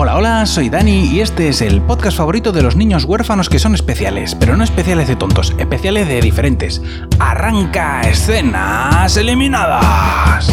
Hola, hola, soy Dani y este es el podcast favorito de los niños huérfanos que son especiales, pero no especiales de tontos, especiales de diferentes. Arranca escenas eliminadas.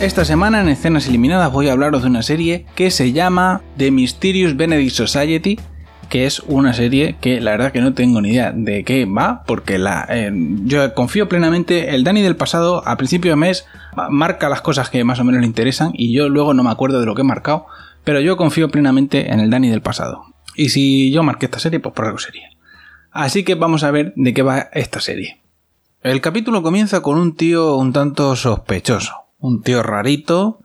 Esta semana en Escenas Eliminadas voy a hablaros de una serie que se llama The Mysterious Benedict Society, que es una serie que la verdad que no tengo ni idea de qué va, porque la, eh, yo confío plenamente, el Dani del pasado a principio de mes marca las cosas que más o menos le interesan y yo luego no me acuerdo de lo que he marcado, pero yo confío plenamente en el Dani del pasado. Y si yo marqué esta serie, pues por algo sería. Así que vamos a ver de qué va esta serie. El capítulo comienza con un tío un tanto sospechoso un tío rarito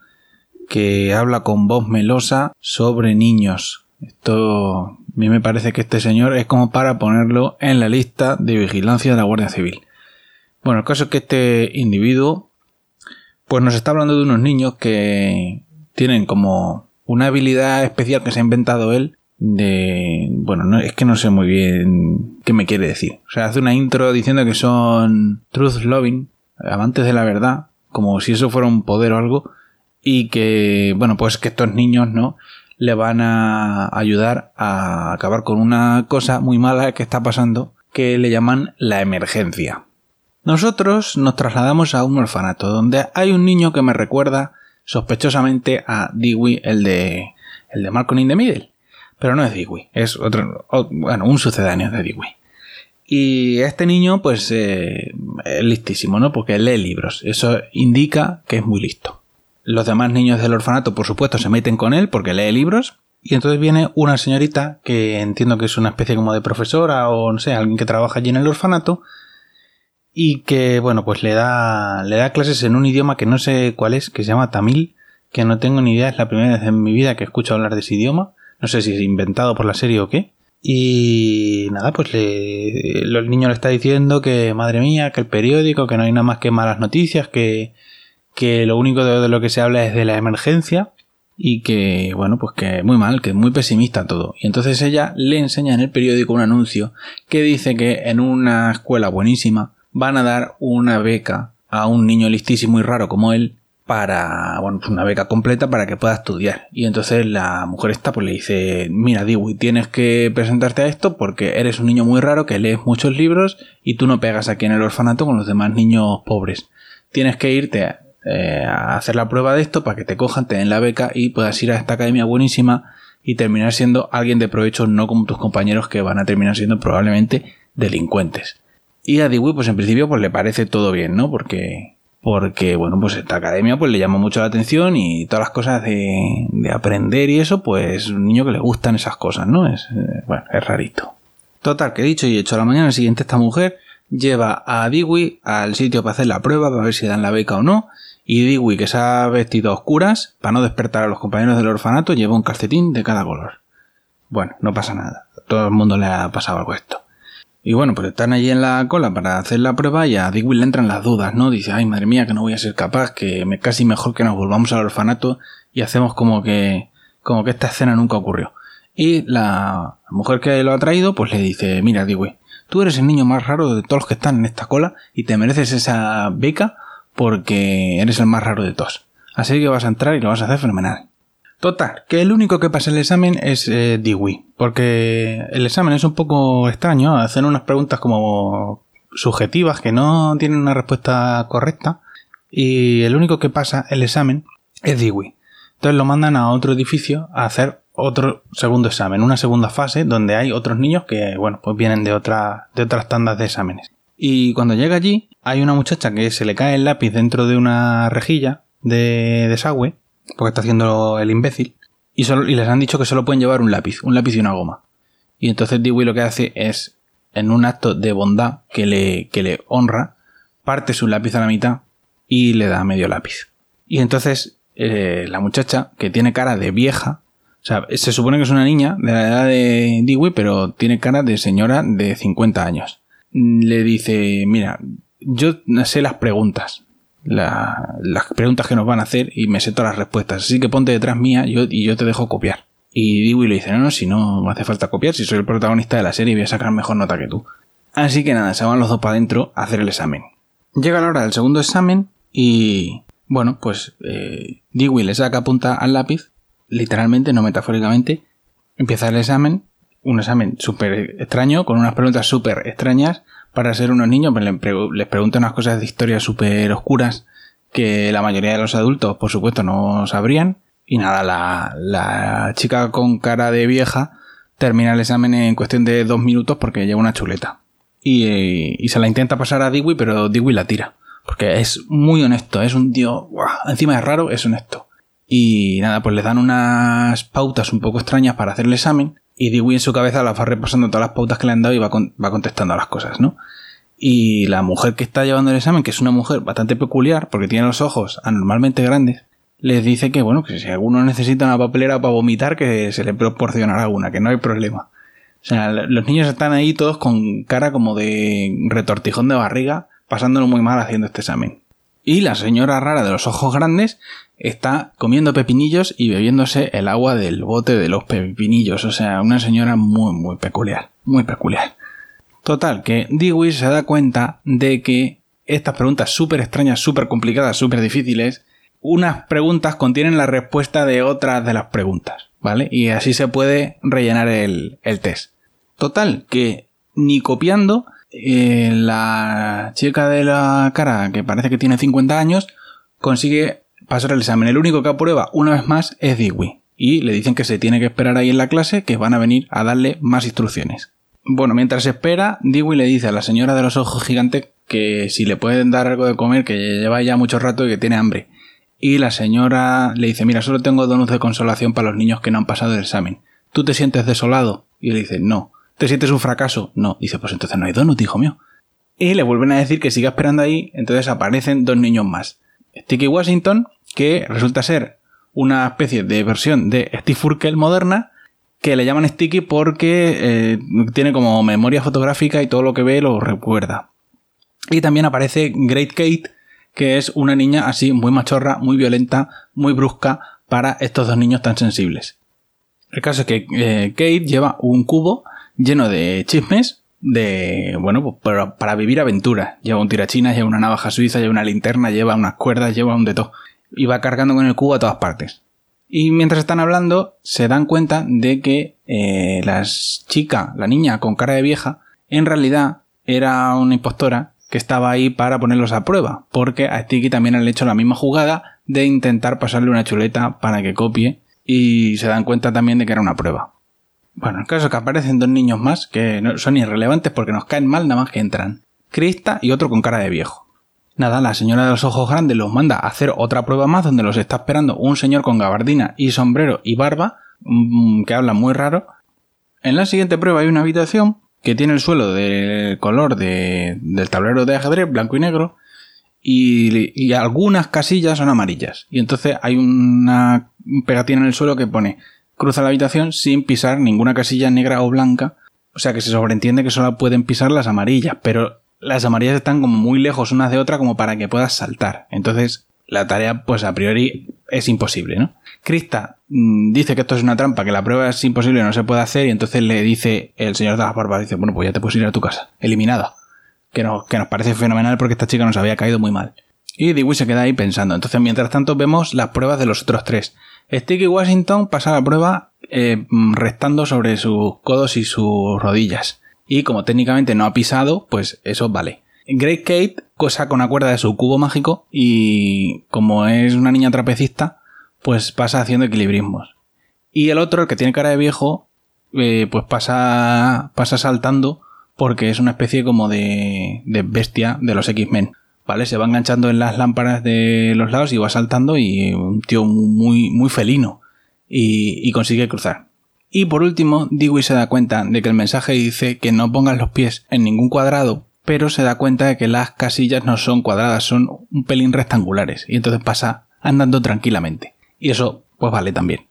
que habla con voz melosa sobre niños. Esto a mí me parece que este señor es como para ponerlo en la lista de vigilancia de la Guardia Civil. Bueno, el caso es que este individuo pues nos está hablando de unos niños que tienen como una habilidad especial que se ha inventado él de bueno, no, es que no sé muy bien qué me quiere decir. O sea, hace una intro diciendo que son truth loving, amantes de la verdad, como si eso fuera un poder o algo, y que, bueno, pues que estos niños, ¿no? Le van a ayudar a acabar con una cosa muy mala que está pasando, que le llaman la emergencia. Nosotros nos trasladamos a un orfanato donde hay un niño que me recuerda sospechosamente a Dewey, el de, el de Malcolm in the Middle. Pero no es Dewey, es otro, bueno, un sucedáneo de Dewey. Y este niño, pues, eh, es listísimo, ¿no? Porque lee libros. Eso indica que es muy listo. Los demás niños del orfanato, por supuesto, se meten con él porque lee libros. Y entonces viene una señorita que entiendo que es una especie como de profesora o no sé, alguien que trabaja allí en el orfanato. Y que, bueno, pues le da, le da clases en un idioma que no sé cuál es, que se llama tamil, que no tengo ni idea, es la primera vez en mi vida que escucho hablar de ese idioma. No sé si es inventado por la serie o qué. Y nada, pues le, el niño le está diciendo que, madre mía, que el periódico, que no hay nada más que malas noticias, que, que lo único de, lo que se habla es de la emergencia y que, bueno, pues que muy mal, que es muy pesimista todo. Y entonces ella le enseña en el periódico un anuncio que dice que en una escuela buenísima van a dar una beca a un niño listísimo y raro como él para, bueno, pues una beca completa para que pueda estudiar. Y entonces la mujer esta pues le dice, mira Dewey, tienes que presentarte a esto porque eres un niño muy raro que lees muchos libros y tú no pegas aquí en el orfanato con los demás niños pobres. Tienes que irte eh, a hacer la prueba de esto para que te cojan, te den la beca y puedas ir a esta academia buenísima y terminar siendo alguien de provecho, no como tus compañeros que van a terminar siendo probablemente delincuentes. Y a Dewey, pues en principio, pues le parece todo bien, ¿no? Porque porque bueno, pues esta academia pues le llama mucho la atención y todas las cosas de, aprender y eso, pues un niño que le gustan esas cosas, ¿no? Es, eh, bueno, es rarito. Total, que dicho y hecho, a la mañana siguiente esta mujer lleva a Dewey al sitio para hacer la prueba, para ver si dan la beca o no, y Dewey, que se ha vestido a oscuras, para no despertar a los compañeros del orfanato, lleva un calcetín de cada color. Bueno, no pasa nada, todo el mundo le ha pasado algo esto. Y bueno, pues están allí en la cola para hacer la prueba y a Dewey le entran las dudas, ¿no? Dice, ay, madre mía, que no voy a ser capaz, que me, casi mejor que nos volvamos al orfanato y hacemos como que, como que esta escena nunca ocurrió. Y la mujer que lo ha traído, pues le dice, mira, Dewey, tú eres el niño más raro de todos los que están en esta cola y te mereces esa beca porque eres el más raro de todos. Así que vas a entrar y lo vas a hacer fenomenal. Total, que el único que pasa el examen es eh, Dewey, porque el examen es un poco extraño, hacen unas preguntas como subjetivas que no tienen una respuesta correcta y el único que pasa el examen es Dewey. Entonces lo mandan a otro edificio a hacer otro segundo examen, una segunda fase donde hay otros niños que, bueno, pues vienen de, de otras tandas de exámenes. Y cuando llega allí, hay una muchacha que se le cae el lápiz dentro de una rejilla de desagüe porque está haciendo el imbécil, y, solo, y les han dicho que solo pueden llevar un lápiz, un lápiz y una goma. Y entonces Dewey lo que hace es, en un acto de bondad que le, que le honra, parte su lápiz a la mitad y le da medio lápiz. Y entonces eh, la muchacha, que tiene cara de vieja, o sea, se supone que es una niña de la edad de Dewey, pero tiene cara de señora de 50 años. Le dice, mira, yo sé las preguntas, las preguntas que nos van a hacer y me sé todas las respuestas. Así que ponte detrás mía y yo te dejo copiar. Y Dewey le dice, no, no, si no me hace falta copiar, si soy el protagonista de la serie voy a sacar mejor nota que tú. Así que nada, se van los dos para adentro a hacer el examen. Llega la hora del segundo examen y, bueno, pues eh, Dewey le saca punta al lápiz, literalmente, no metafóricamente, empieza el examen, un examen súper extraño, con unas preguntas súper extrañas, para ser unos niños, pues les pregunta unas cosas de historia súper oscuras que la mayoría de los adultos, por supuesto, no sabrían. Y nada, la, chica con cara de vieja termina el examen en cuestión de dos minutos porque lleva una chuleta. Y, y se la intenta pasar a Dewey, pero Dewey la tira. Porque es muy honesto, es un tío, encima es raro, es honesto. Y nada, pues le dan unas pautas un poco extrañas para hacer el examen. Y Dewey en su cabeza la va repasando todas las pautas que le han dado y va, va contestando a las cosas, ¿no? Y la mujer que está llevando el examen, que es una mujer bastante peculiar, porque tiene los ojos anormalmente grandes, les dice que, bueno, que si alguno necesita una papelera para vomitar, que se le proporcionará una, que no hay problema. O sea, los niños están ahí todos con cara como de retortijón de barriga, pasándolo muy mal haciendo este examen. Y la señora rara de los ojos grandes está comiendo pepinillos y bebiéndose el agua del bote de los pepinillos. O sea, una señora muy, muy peculiar. Muy peculiar. Total, que Dewey se da cuenta de que estas preguntas súper extrañas, súper complicadas, súper difíciles, unas preguntas contienen la respuesta de otras de las preguntas, ¿vale? Y así se puede rellenar el, test. Total, que ni copiando, eh, la chica de la cara, que parece que tiene 50 años, consigue pasar el examen. El único que aprueba una vez más es Dewey. Y le dicen que se tiene que esperar ahí en la clase, que van a venir a darle más instrucciones. Bueno, mientras espera, Dewey le dice a la señora de los ojos gigantes que si le pueden dar algo de comer, que lleva ya mucho rato y que tiene hambre. Y la señora le dice, mira, solo tengo donuts de consolación para los niños que no han pasado el examen. ¿Tú te sientes desolado? Y le dice, no. ¿Te sientes un fracaso? No. Dice, pues entonces no hay donuts, hijo mío. Y le vuelven a decir que siga esperando ahí, entonces aparecen dos niños más. Sticky Washington, que resulta ser una especie de versión de Steve Urkel moderna, que le llaman Sticky porque eh, tiene como memoria fotográfica y todo lo que ve lo recuerda. Y también aparece Great Kate, que es una niña así muy machorra, muy violenta, muy brusca para estos dos niños tan sensibles. El caso es que eh, Kate lleva un cubo lleno de chismes de, bueno, pues para, vivir aventuras. Lleva un tirachinas, lleva una navaja suiza, lleva una linterna, lleva unas cuerdas, lleva un de todo. Y va cargando con el cubo a todas partes. Y mientras están hablando, se dan cuenta de que eh, la chica, la niña con cara de vieja, en realidad era una impostora que estaba ahí para ponerlos a prueba, porque a Sticky también han hecho la misma jugada de intentar pasarle una chuleta para que copie y se dan cuenta también de que era una prueba. Bueno, el caso es que aparecen dos niños más que son irrelevantes porque nos caen mal nada más que entran. Krista y otro con cara de viejo. Nada, la señora de los ojos grandes los manda a hacer otra prueba más donde los está esperando un señor con gabardina y sombrero y barba, mm, que habla muy raro. En la siguiente prueba hay una habitación que tiene el suelo del color de, del tablero de ajedrez, blanco y negro, y, algunas casillas son amarillas. Y entonces hay una pegatina en el suelo que pone cruza la habitación sin pisar ninguna casilla negra o blanca. O sea que se sobreentiende que solo pueden pisar las amarillas, pero las amarillas están como muy lejos unas de otra como para que puedas saltar. Entonces la tarea pues a priori es imposible, ¿no? Krista mm, dice que esto es una trampa, que la prueba es imposible, no se puede hacer, y entonces le dice el señor de las barbas, dice, bueno, pues ya te puedes ir a tu casa, eliminada. Que nos, que nos parece fenomenal porque esta chica nos había caído muy mal. Y Dewey se queda ahí pensando. Entonces, mientras tanto, vemos las pruebas de los otros tres. Sticky Washington pasa la prueba eh, restando sobre sus codos y sus rodillas. Y como técnicamente no ha pisado, pues eso vale. Great Kate cosa con una cuerda de su cubo mágico y como es una niña trapecista, pues pasa haciendo equilibrismos. Y el otro, el que tiene cara de viejo, eh, pues pasa, pasa saltando porque es una especie como de, de bestia de los X-Men. ¿Vale? Se va enganchando en las lámparas de los lados y va saltando y un tío muy, muy felino. Y, y consigue cruzar. Y por último, Dewey se da cuenta de que el mensaje dice que no pongas los pies en ningún cuadrado, pero se da cuenta de que las casillas no son cuadradas, son un pelín rectangulares. Y entonces pasa andando tranquilamente. Y eso, pues vale también.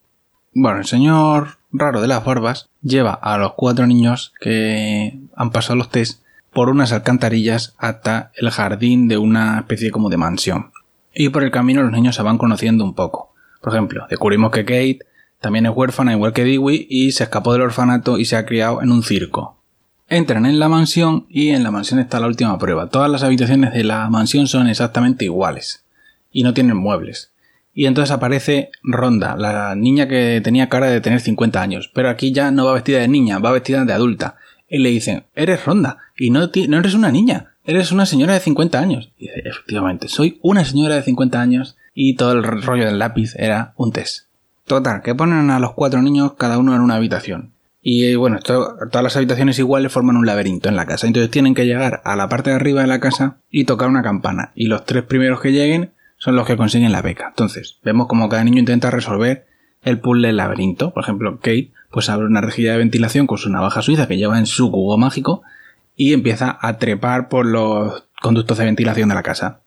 Bueno, el señor raro de las barbas lleva a los cuatro niños que han pasado los test por unas alcantarillas hasta el jardín de una especie como de mansión. Y por el camino los niños se van conociendo un poco. Por ejemplo, descubrimos que Kate también es huérfana igual que Dewey y se escapó del orfanato y se ha criado en un circo. Entran en la mansión y en la mansión está la última prueba. Todas las habitaciones de la mansión son exactamente iguales y no tienen muebles. Y entonces aparece Ronda, la niña que tenía cara de tener 50 años, pero aquí ya no va vestida de niña, va vestida de adulta. Y le dicen, eres Ronda, y no, no eres una niña, eres una señora de 50 años. Y dice, efectivamente, soy una señora de 50 años y todo el rollo del lápiz era un test. Total, que ponen a los cuatro niños cada uno en una habitación. Y bueno, todas las habitaciones iguales forman un laberinto en la casa. Entonces tienen que llegar a la parte de arriba de la casa y tocar una campana. Y los tres primeros que lleguen son los que consiguen la beca. Entonces, vemos como cada niño intenta resolver el puzzle del laberinto. Por ejemplo, Kate pues abre una rejilla de ventilación con su navaja suiza que lleva en su cubo mágico y empieza a trepar por los conductos de ventilación de la casa.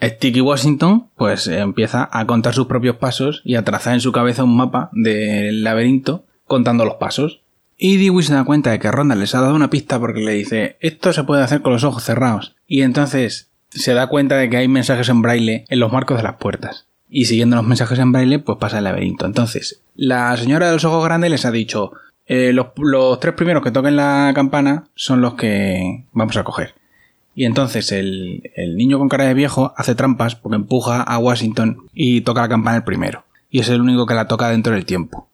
Sticky Washington pues empieza a contar sus propios pasos y a trazar en su cabeza un mapa del laberinto contando los pasos. Y Dewey se da cuenta de que Ronda les ha dado una pista porque le dice esto se puede hacer con los ojos cerrados. Y entonces se da cuenta de que hay mensajes en braille en los marcos de las puertas. Y siguiendo los mensajes en braille, pues pasa el laberinto. Entonces, la señora de los ojos grandes les ha dicho, eh, los, tres primeros que toquen la campana son los que vamos a coger. Y entonces el, el, niño con cara de viejo hace trampas porque empuja a Washington y toca la campana el primero. Y es el único que la toca dentro del tiempo.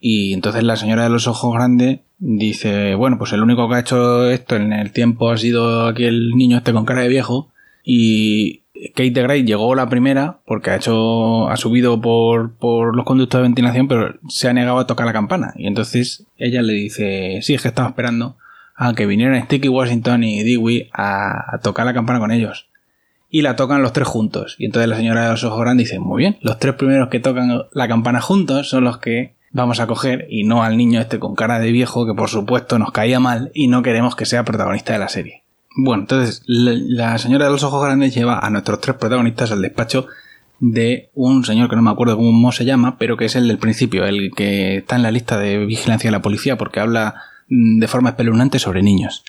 Y entonces la señora de los ojos grandes dice, bueno, pues el único que ha hecho esto en el tiempo ha sido aquí el niño este con cara de viejo. Y Kate Gray llegó la primera porque ha hecho, ha subido por, por los conductos de ventilación, pero se ha negado a tocar la campana. Y entonces ella le dice, sí, es que estaba esperando a que vinieran Sticky Washington y Dewey a, a tocar la campana con ellos y la tocan los tres juntos. Y entonces la señora de los ojos grandes dice, muy bien, los tres primeros que tocan la campana juntos son los que vamos a coger y no al niño este con cara de viejo que por supuesto nos caía mal y no queremos que sea protagonista de la serie. Bueno, entonces la, señora de los ojos grandes lleva a nuestros tres protagonistas al despacho de un señor que no me acuerdo cómo se llama, pero que es el del principio, el que está en la lista de vigilancia de la policía porque habla mm, de forma espeluznante sobre niños.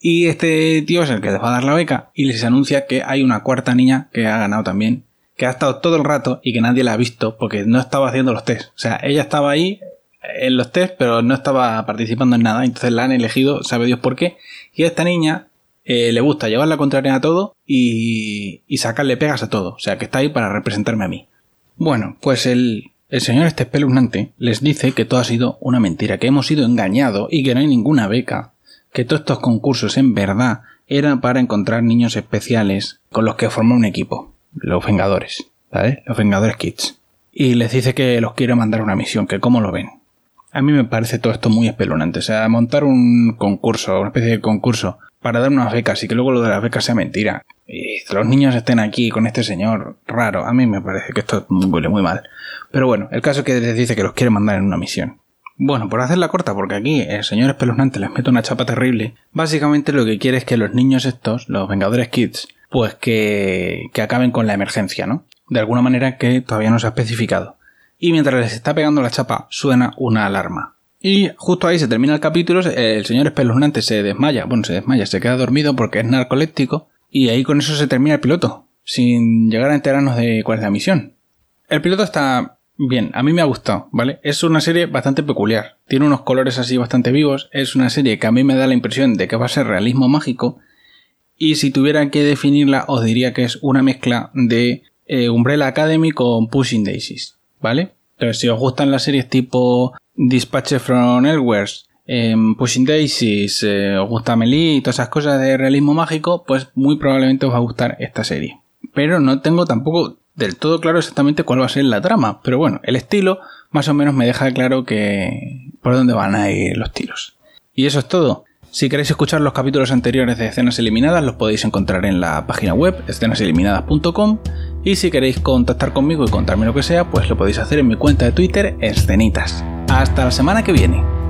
Y este tío es el que les va a dar la beca y les anuncia que hay una cuarta niña que ha ganado también que ha estado todo el rato y que nadie la ha visto porque no estaba haciendo los test. O sea, ella estaba ahí en los test, pero no estaba participando en nada. Entonces la han elegido, sabe Dios por qué. Y esta niña eh, le gusta llevar la contraria a todo y, y sacarle pegas a todo. O sea, que está ahí para representarme a mí. Bueno, pues el, el señor este espeluznante les dice que todo ha sido una mentira, que hemos sido engañados y que no hay ninguna beca. Que todos estos concursos en verdad eran para encontrar niños especiales con los que formar un equipo los Vengadores, ¿vale? Los Vengadores Kids. Y les dice que los quiere mandar una misión, que cómo lo ven. A mí me parece todo esto muy espeluznante. O sea, montar un concurso, una especie de concurso, para dar unas becas y que luego lo de las becas sea mentira. Y los niños estén aquí con este señor raro. A mí me parece que esto huele muy mal. Pero bueno, el caso es que les dice que los quiere mandar en una misión. Bueno, por hacerla corta, porque aquí el señor espeluznante les mete una chapa terrible, básicamente lo que quiere es que los niños estos, los Vengadores Kids, pues que, que acaben con la emergencia, ¿no? De alguna manera que todavía no se ha especificado. Y mientras les está pegando la chapa, suena una alarma. Y justo ahí se termina el capítulo, el señor espeluznante se desmaya, bueno, se desmaya, se queda dormido porque es narcoléptico, y ahí con eso se termina el piloto, sin llegar a enterarnos de cuál es la misión. El piloto está bien, a mí me ha gustado, ¿vale? Es una serie bastante peculiar, tiene unos colores así bastante vivos, es una serie que a mí me da la impresión de que va a ser realismo mágico, y si tuviera que definirla, os diría que es una mezcla de eh, Umbrella Academy con Pushing Daisies, ¿vale? Pero si os gustan las series tipo Dispatches from Elsewhere, em, Pushing Daisies, eh, os gusta Melee y todas esas cosas de realismo mágico, pues muy probablemente os va a gustar esta serie. Pero no tengo tampoco del todo claro exactamente cuál va a ser la trama. Pero bueno, el estilo más o menos me deja claro que por dónde van a ir los tiros. Y eso es todo. Si queréis escuchar los capítulos anteriores de Escenas Eliminadas, los podéis encontrar en la página web escenaseliminadas.com y si queréis contactar conmigo y contarme lo que sea, pues lo podéis hacer en mi cuenta de Twitter Escenitas. Hasta la semana que viene.